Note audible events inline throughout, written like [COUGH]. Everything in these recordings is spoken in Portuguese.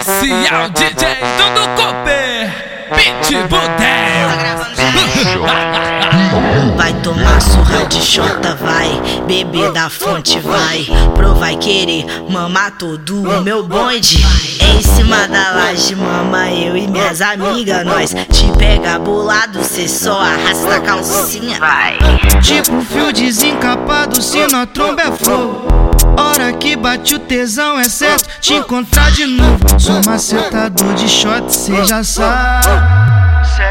Especial DJ Dudu Cooper, Pitbull [LAUGHS] Vai tomar surra de chota, vai. Beber da fonte, vai. Pro vai querer mamar todo o meu bonde. Em cima da laje, mama eu e minhas amigas. Nós te pega bolado, cê só arrasta a calcinha, vai. Tipo fio desencapado, se na tromba é fogo Hora que bate o tesão é certo? Te encontrar de novo Sou macetador de shot, cê já sabe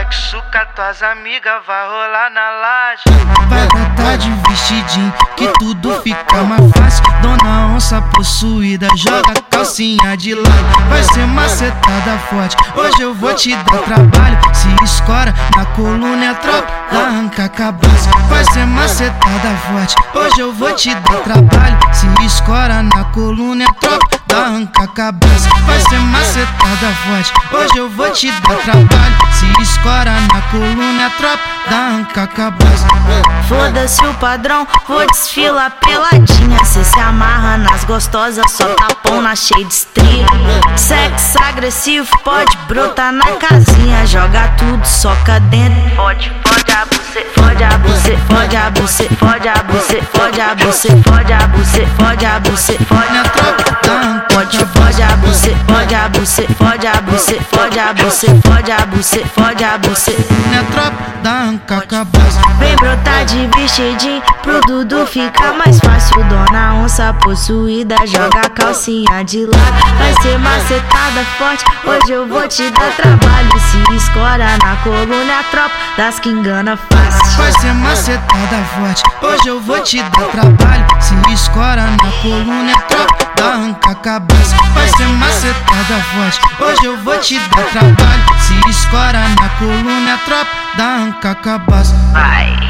Com tuas amigas vai rolar na laje. Vai tratar de vestidinho que tudo fica mais fácil. Dona onça possuída joga calcinha de lado. Vai ser macetada forte, hoje eu vou te dar trabalho. Se escora na coluna é tropa, arranca a cabeça. Vai ser macetada forte, hoje eu vou te dar trabalho. Se escora na coluna é tropa, arranca a cabeça Vai ser macetada forte, hoje eu vou te dar trabalho. Se escora na coluna tropa, arranca a cabeça. Foda-se o padrão, vou desfilar peladinha. Cê se amarra nas gostosas, só tapão na cheia de estria Sexo agressivo, pode brotar na casinha. Joga tudo, soca dentro. Pode, pode a bucê, pode a bucê, pode a bucê, pode a bucê, pode a bucê, pode a bucê, pode a bucê, pode a tropa, pode, pode a pode a bucê, pode a bucê, pode a bucê, pode a bucê, pode a bucê. Na tropa, dá arranca a cabeça Vem brotar de vestidinho pro Dudu ficar mais fácil. Dona onça possuída joga a calcinha de lado. Vai ser macetada forte, hoje eu vou te dar trabalho. Se escora na coluna a tropa das que engana fácil. Vai ser macetada forte, hoje eu vou te dar trabalho. Se escora na coluna a tropa da arranca a cabeça Vai ser macetada forte, hoje eu vou te dar trabalho. Se escora na coluna tropa da arranca a cabeça. Vai